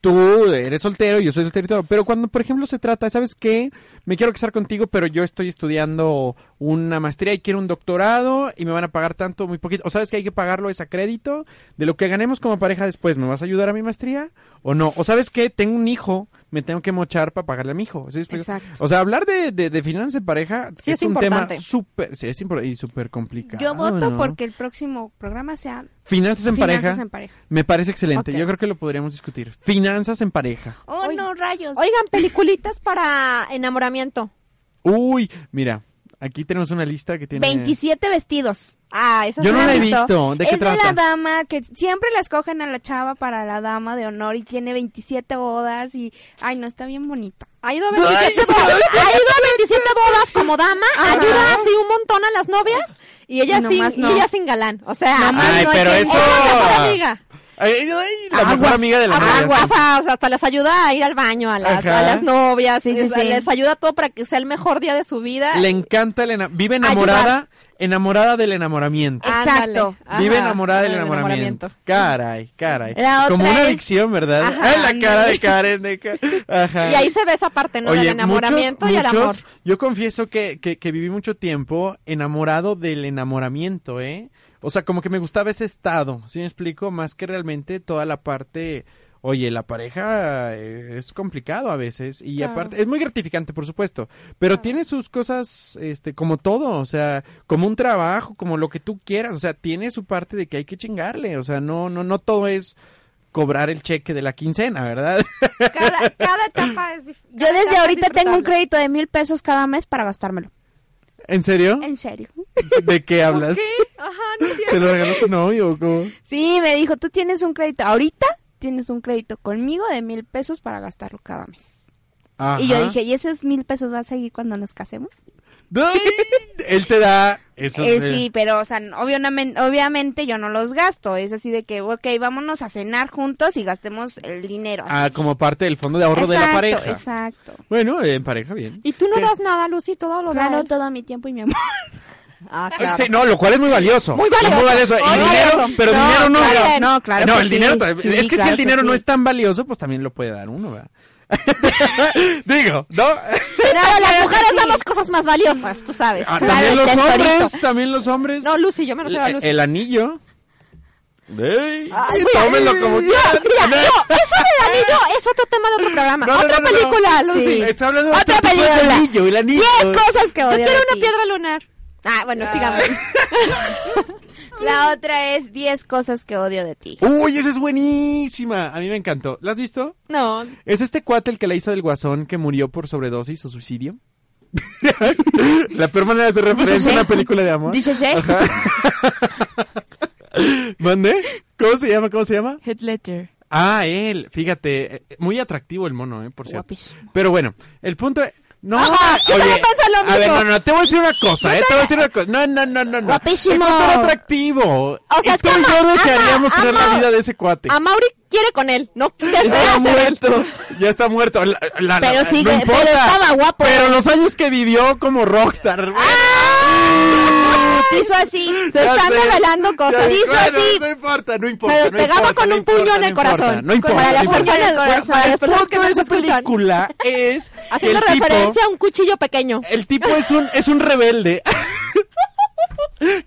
Tú eres soltero, yo soy soltero. Pero cuando, por ejemplo, se trata, ¿sabes qué? Me quiero casar contigo, pero yo estoy estudiando una maestría y quiero un doctorado y me van a pagar tanto, muy poquito. O sabes que hay que pagarlo es a crédito de lo que ganemos como pareja después. ¿Me vas a ayudar a mi maestría o no? O sabes qué? Tengo un hijo, me tengo que mochar para pagarle a mi hijo. Exacto. O sea, hablar de, de, de finanzas en pareja Sí, es, es un importante. tema súper, sí, es impor- y súper complicado. Yo voto ¿no? porque el próximo programa sea Finanzas en finanzas pareja. en pareja. Me parece excelente. Yo creo que lo podríamos discutir. Finanzas en pareja. Oh, Oigan. no, rayos. Oigan, peliculitas para enamoramiento. Uy, mira, aquí tenemos una lista que tiene... 27 vestidos. Ah, esa Yo no la he han visto. ¿De qué es trata? de la dama que siempre la escogen a la chava para la dama de honor y tiene 27 bodas y ay no está bien bonita. Ha ido a 27 bodas, ha ido a 27 bodas como dama, ayuda así un montón a las novias y ella Y sin, nomás y no. ella sin galán. O sea, Nomás Ay, no hay pero que- eso- es la mejor amiga. Ay, ay, ay, la mejor Aguas, amiga de la o sea, hasta les ayuda a ir al baño a las, Ajá. a las novias, Sí, sí, es- sí. les ayuda todo para que sea el mejor día de su vida. Le encanta el Vive enamorada, enamorada del enamoramiento. Exacto. Ajá, Vive enamorada del enamoramiento. Caray, caray. La Como una es- adicción, ¿verdad? Ajá, Ay, la cara de Karen. de Ka- Ajá. Y ahí se ve esa parte, ¿no? Oye, Del enamoramiento muchos- y el amor. Yo confieso que, que, que viví mucho tiempo enamorado del enamoramiento, ¿eh? O sea, como que me gustaba ese estado, ¿sí me explico? Más que realmente toda la parte... Oye, la pareja eh, es complicado a veces y Claro. aparte es muy gratificante, por supuesto, pero tiene sus cosas, este, como todo, o sea, como un trabajo, como lo que tú quieras, o sea, tiene su parte de que hay que chingarle, o sea, no, no, no todo es cobrar el cheque de la quincena, ¿verdad? Cada, cada *laughs* etapa es dif- Yo desde ahorita tengo un crédito de mil pesos cada mes para gastármelo. ¿En serio? En serio. ¿De qué *laughs* hablas? Ajá, no. ¿Se lo regaló su novio o cómo? Sí, me dijo, tú tienes un crédito. Ahorita tienes un crédito conmigo de mil pesos para gastarlo cada mes. Y yo dije, ¿y esos mil pesos va a seguir cuando nos casemos? ¡Ay! Él te da eso. Eh, sí, pero, o sea, obviamente, obviamente yo no los gasto. Es así de que, ok, vámonos a cenar juntos y gastemos el dinero. Ah, como parte del fondo de ahorro de la Exacto, pareja. Exacto. Bueno, eh, en pareja, bien. Y tú no ¿Qué? das nada, Lucy, todo lo él. todo mi tiempo y mi amor. *laughs* Ah, Sí, claro. no, lo cual es muy valioso. Muy valioso. Muy valioso. Y Muy dinero, valioso. pero No, dinero no. claro, no, claro No, el sí. dinero. Sí, es que si el que dinero no sí. es tan valioso, pues también lo puede dar uno, ¿verdad? *laughs* Digo, ¿no? No, las mujeres damos cosas más valiosas, tú sabes. Ah, también los tesorito. hombres, también los hombres. No, Lucy, yo me refiero a el, Lucy. el anillo. Ey, Ay, mira, tómenlo como mira, quieran. Mira, no, eso del anillo es otro tema de otro programa. No, no, Otra no, no, no. película, Lucy. Sí. Estoy hablando de Otra otro tipo de película. anillo, el anillo. Diez cosas que Yo odio quiero de una piedra lunar. Ah, bueno, sigamos. *laughs* La otra es 10 cosas que odio de ti. Uy, esa es buenísima. A mí me encantó. ¿La has visto? No. ¿Es este cuate el que la hizo del guasón que murió por sobredosis o suicidio? *laughs* la peor manera de hacer referencia a una película de amor. Dice. ¿Mande? ¿Cómo se llama? ¿Cómo se llama? Head Ledger. Ah, él, fíjate, eh, muy atractivo el mono, eh, por cierto. Guapísimo. Pero bueno, el punto es... No, Ajá, yo oye, también pensé lo a ver, mismo. no, no, te voy a decir una cosa, eh, te voy a decir una cosa. No, no, no, no, no. Guapísimo. Era atractivo. O sea, es que yo desearíamos ama- tener la vida de ese cuate. A Mauri quiere con él, no Ya *laughs* está muerto. Ya está muerto. La- la- Pero sigue- no importa. pero estaba guapo. Pero los años que vivió como rockstar. Hizo así. Se están revelando cosas. Ya, Hizo bueno, así. No importa, no importa. Se no pegaba importa, con no un puño importa, en el no corazón. No importa. Para las no personas- para- para las El personas que nos esa película es *laughs* Haciendo referencia a un cuchillo pequeño. el tipo es un es un rebelde. *laughs*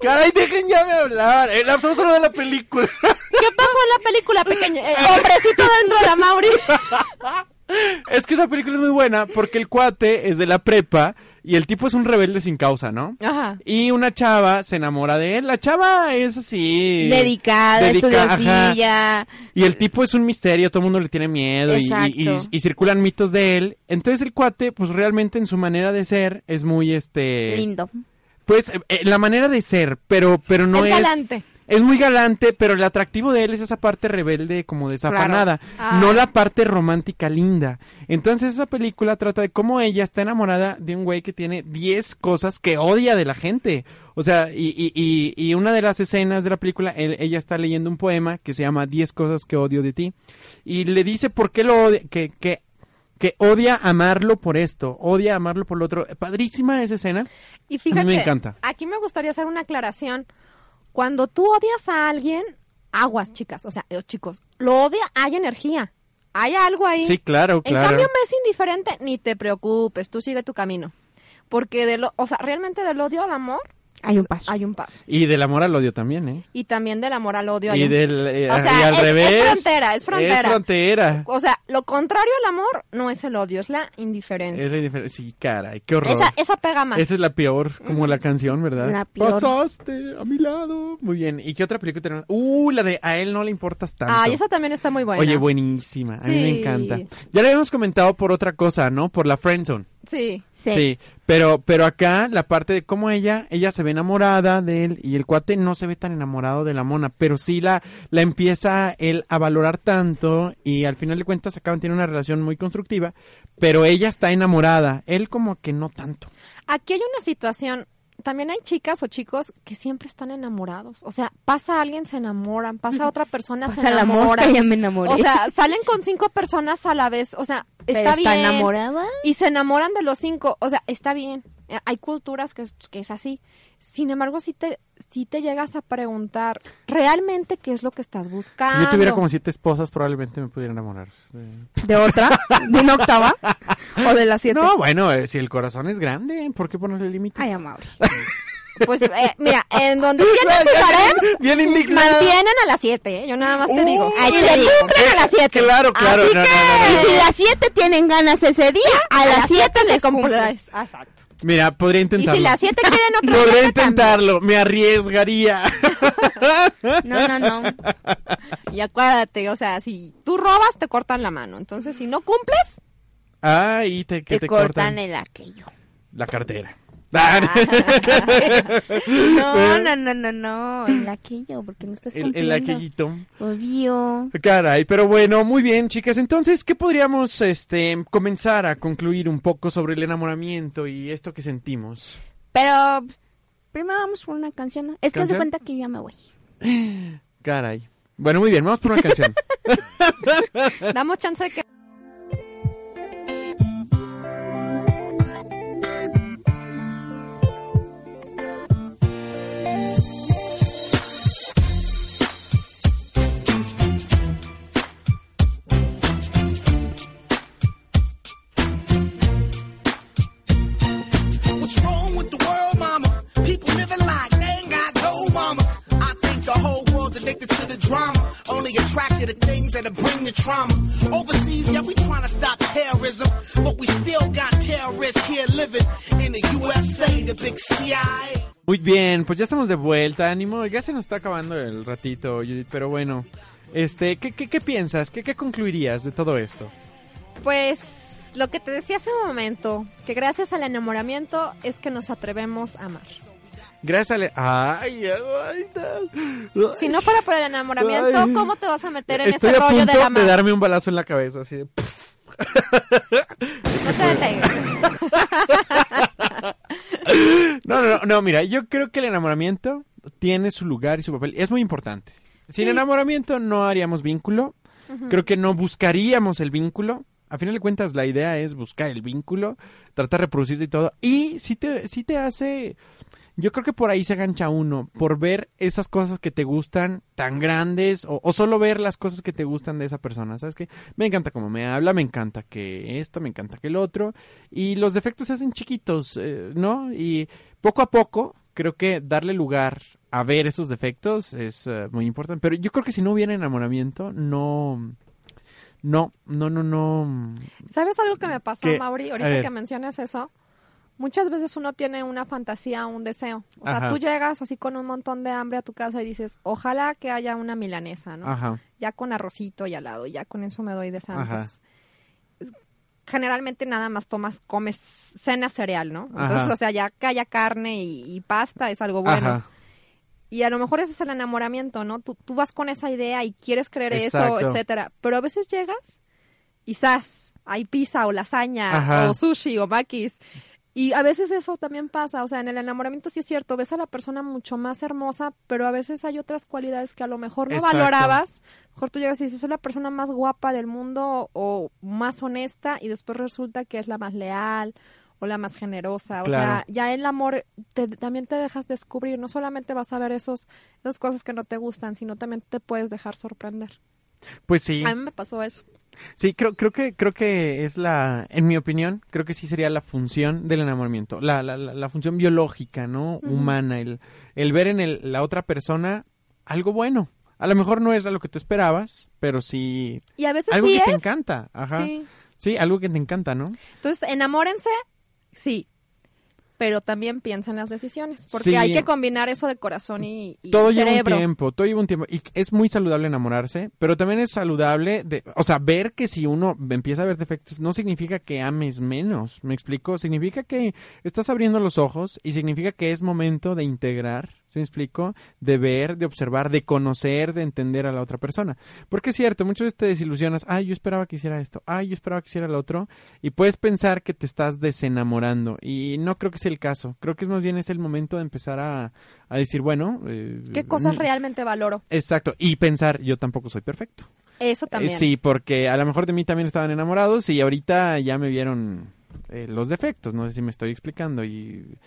Caray, dejen ya me hablar. Eh, Estamos hablando de la película. ¿Qué pasó en la película pequeña? El hombrecito dentro de la Mauri. *laughs* Es que esa película es muy buena porque el cuate es de la prepa y el tipo es un rebelde sin causa, ¿no? Ajá. Y una chava se enamora de él. La chava es así. Dedicada, dedica- estudiosilla. Y el tipo es un misterio, todo el mundo le tiene miedo y, y- y- Exacto. y circulan mitos de él. Entonces el cuate, pues realmente en su manera de ser es muy este... Lindo. Pues eh, la manera de ser, pero, pero no Es es... galante. Es muy galante, pero el atractivo de él es esa parte rebelde como desafanada, Ah. no la parte romántica linda. Entonces esa película trata de cómo ella está enamorada de un güey que tiene 10 cosas que odia de la gente. O sea, y, y, y, y una de las escenas de la película, él- ella está leyendo un poema que se llama 10 cosas que odio de ti. Y le dice por qué lo odia, que, que, que odia amarlo por esto, odia amarlo por lo otro. Padrísima esa escena. Y fíjate, A mí me encanta. aquí me gustaría hacer una aclaración. Cuando tú odias a alguien, aguas, chicas, o sea, los chicos, lo odia, hay energía, hay algo ahí. Sí, claro, En claro. cambio, me es indiferente, ni te preocupes, tú sigue tu camino. Porque, de lo, o sea, realmente del odio al amor Hay un paso. hay un paso. Y del amor al odio también, ¿eh? Y también del amor al odio hay Y un del eh, O sea, y al es- es revés. frontera, es frontera. Es frontera. O sea, lo contrario al amor no es el odio, es la indiferencia. Es la diferencia. Sí, caray, qué horror. esa, esa pega más. Esa es la peor, como la canción, ¿verdad? La peor. Pasaste a mi lado. Muy bien. ¿Y qué otra película tenemos? Uh, la de A él no le importas tanto. Ay, esa también está muy buena. Oye, buenísima. A mí me Sí. encanta. Ya le habíamos comentado por otra cosa, ¿no? Por la friendzone. Sí. Sí. Pero pero acá la parte de cómo ella ella se ve enamorada de él y el cuate no se ve tan enamorado de la mona, pero sí la la empieza él a valorar tanto y al final de cuentas acaban tiene una relación muy constructiva, pero ella está enamorada, él como que no tanto. Aquí hay una situación. También hay chicas o chicos que siempre están enamorados. O sea, pasa alguien, se enamoran. Pasa otra persona, se Pasa la enamoran. mosca, ya me enamoré. O sea, salen con cinco personas a la vez. O sea, Pero está, está bien. enamorada. Y se enamoran de los cinco. O sea, está bien. Eh, Hay culturas que, es- que es así. Sin embargo, si te, si te llegas a preguntar realmente qué es lo que estás buscando. Si yo tuviera como siete esposas probablemente me pudiera enamorar. Sí. ¿De otra? ¿De una octava? ¿O de las siete? No, bueno, eh, si el corazón es grande, ¿por qué ponerle límites? Ay, amable. Pues, eh, mira, en donde *laughs* tienen sus harems, Bien indignado. mantienen a las siete, ¿eh? Yo nada más te Uh, digo. te le digo. cumplen a las siete. Claro, claro. Así no, no, que... no, no. Y si las siete tienen ganas ese día, a, las siete les cumples. Exacto. Mira, podría Y intentarlo. si las siete quieren otro Podría intentarlo, me arriesgaría. *laughs* No, no, no. Y acuérdate, o sea, si tú robas, te cortan la mano. Entonces, si no cumples, Ay, te, que Te, te, cortan el aquello. la cartera. No, no, no, no, no. El aquello, porque no estás el, cumpliendo. el aquellito. Obvio. Caray, pero bueno, muy bien, chicas. Entonces, ¿qué podríamos este comenzar a concluir un poco sobre el enamoramiento y esto que sentimos? Pero primero vamos por una canción. ¿no? Es que se cuenta que yo ya me voy. *gasps* Caray. Bueno, muy bien, vamos por una canción. *laughs* damos chance de que... bien, pues ya estamos de vuelta, ánimo. Ya se nos está acabando el ratito, Judith, pero bueno. Este, ¿qué, qué, qué piensas? ¿Qué, ¿Qué concluirías de todo esto? Pues lo que te decía hace un momento, que gracias al enamoramiento es que nos atrevemos a amar. Gracias a... le- Ay, ay, no. Si no fuera por el enamoramiento, Ay. ¿cómo te vas a meter en ese rollo punto de la de mano? darme un balazo en la cabeza, así de... No te detengas. *laughs* No, no, no, no, mira, yo creo que el enamoramiento tiene su lugar y su papel. Es muy importante. Sin Sí. enamoramiento no haríamos vínculo. Creo que no buscaríamos el vínculo. A final de cuentas, la idea es buscar el vínculo, tratar de reproducirte y todo. Y si te, sí te hace... Yo creo que por ahí se agancha uno, por ver esas cosas que te gustan tan grandes o, o solo ver las cosas que te gustan de esa persona. ¿Sabes qué? Me encanta cómo me habla, me encanta que esto, me encanta que el otro. Y los defectos se hacen chiquitos, eh, ¿no? Y poco a poco, creo que darle lugar a ver esos defectos es eh, muy importante. Pero yo creo que si no hubiera enamoramiento, no... No, no, no, no. ¿Sabes algo que me pasó, ¿Qué? Mauri? Ahorita que mencionas eso. Muchas veces uno tiene una fantasía, un deseo. O sea, Ajá. tú llegas así con un montón de hambre a tu casa y dices, ojalá que haya una milanesa, ¿no? Ajá. Ya con arrocito y al lado, ya con eso me doy de Ajá. santos. Generalmente nada más tomas, comes cena cereal, ¿no? Entonces, o sea, ya que haya carne y, y pasta es algo bueno. Ajá. Y a lo mejor ese es el enamoramiento, ¿no? Tú, tú vas con esa idea y quieres creer Exacto. eso, etcétera. Pero a veces llegas y ¡zas! Hay pizza o lasaña o sushi o maquis. Y a veces eso también pasa, o sea, en el enamoramiento sí es cierto, ves a la persona mucho más hermosa, pero a veces hay otras cualidades que a lo mejor no Exacto. valorabas. Mejor tú llegas y dices, es la persona más guapa del mundo o más honesta y después resulta que es la más leal o la más generosa. O Claro. sea, ya el amor te- también te dejas descubrir, no solamente vas a ver esos, esas cosas que no te gustan, sino también te puedes dejar sorprender. Pues sí. A mí me pasó eso. Sí, creo, creo que creo que es la, en mi opinión, creo que sí sería la función del enamoramiento, la, la, la, la función biológica, ¿no? Humana, el, el ver en el, la otra persona algo bueno. A lo mejor no es lo que tú esperabas, pero sí Y a veces algo sí que te encanta, ajá. Sí. Sí, algo que te encanta, ¿no? Entonces, enamórense, sí, pero también piensen en las decisiones, porque Sí. hay que combinar eso de corazón y, y todo lleva un tiempo, todo lleva un tiempo. Y es muy saludable enamorarse, pero también es saludable, de, o sea, ver que si uno empieza a ver defectos no significa que ames menos, ¿me explico? Significa que estás abriendo los ojos y significa que es momento de integrar, ¿sí me explico? De ver, de observar, de conocer, de entender a la otra persona. Porque es cierto, muchas veces te desilusionas, ay, yo esperaba que hiciera esto, ay, yo esperaba que hiciera lo otro, y puedes pensar que te estás desenamorando, y no creo que sea el caso, creo que es más bien es el momento de empezar a, a decir, bueno... eh, ¿Qué cosas mm, realmente valoro? Exacto, y pensar, yo tampoco soy perfecto. Eso Eh, también. sí, porque a lo mejor de mí también estaban enamorados y ahorita ya me vieron eh, los defectos, no sé si me estoy explicando y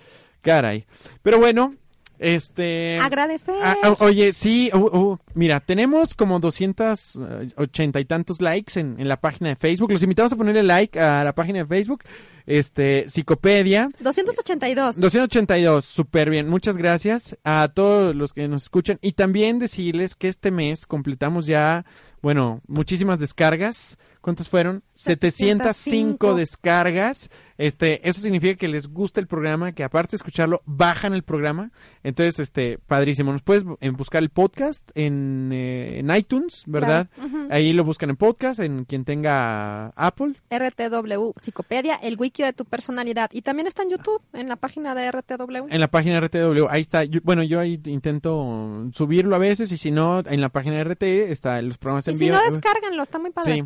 caray. Pero bueno, este... Agradecer. Ah, ah, oye, sí, uh, uh, mira, tenemos como 280 y tantos likes en, en la página de Facebook. Los invitamos a ponerle like a la página de Facebook, este, Psicopedia. 282. 282, súper bien. Muchas gracias a todos los que nos escuchan. Y también decirles que este mes completamos ya, bueno, muchísimas descargas. ¿Cuántas fueron? 705 705 descargas. Este, eso significa que les gusta el programa, que aparte de escucharlo, bajan el programa. Entonces, este, padrísimo. Nos puedes buscar el podcast en, eh, en iTunes, ¿verdad? Claro. Ahí lo buscan en podcast, en quien tenga Apple. RTW Psicopedia, el wiki de tu personalidad. Y también está en YouTube, en la página de RTW. En la página de RTW, ahí está. Yo- bueno, yo ahí intento subirlo a veces y si no, en la página de RT está los programas Y en si vivo. no, descárganlo, está muy padre. Sí.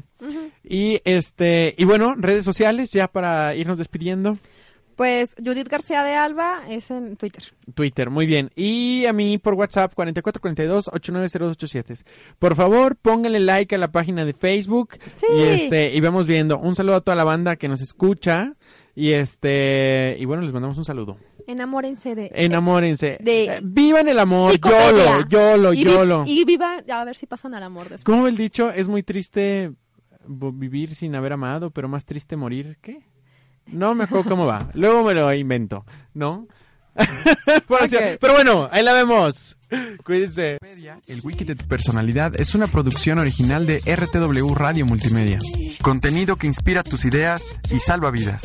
Y este, y bueno, redes sociales ya para irnos despidiendo. Pues Judith García de Alba es en Twitter. Twitter, muy bien. Y a mí por WhatsApp 4442-890287. Por favor, pónganle like a la página de Facebook. Sí. Y este, y vamos viendo. Un saludo a toda la banda que nos escucha. Y este, y bueno, les mandamos un saludo. Enamórense de... Enamórense. de- Eh, vivan el amor, yolo, yolo, y, vi- yolo. y viva, a ver si pasan al amor después. ¿Cómo el dicho? Es muy triste vivir sin haber amado, pero más triste morir. ¿Qué? No me acuerdo cómo va. Luego me lo invento, ¿no? *laughs* Bueno. Pero bueno, ahí la vemos. Cuídense. El Wiki de tu personalidad es una producción original de RTW Radio Multimedia. Contenido que inspira tus ideas y salva vidas.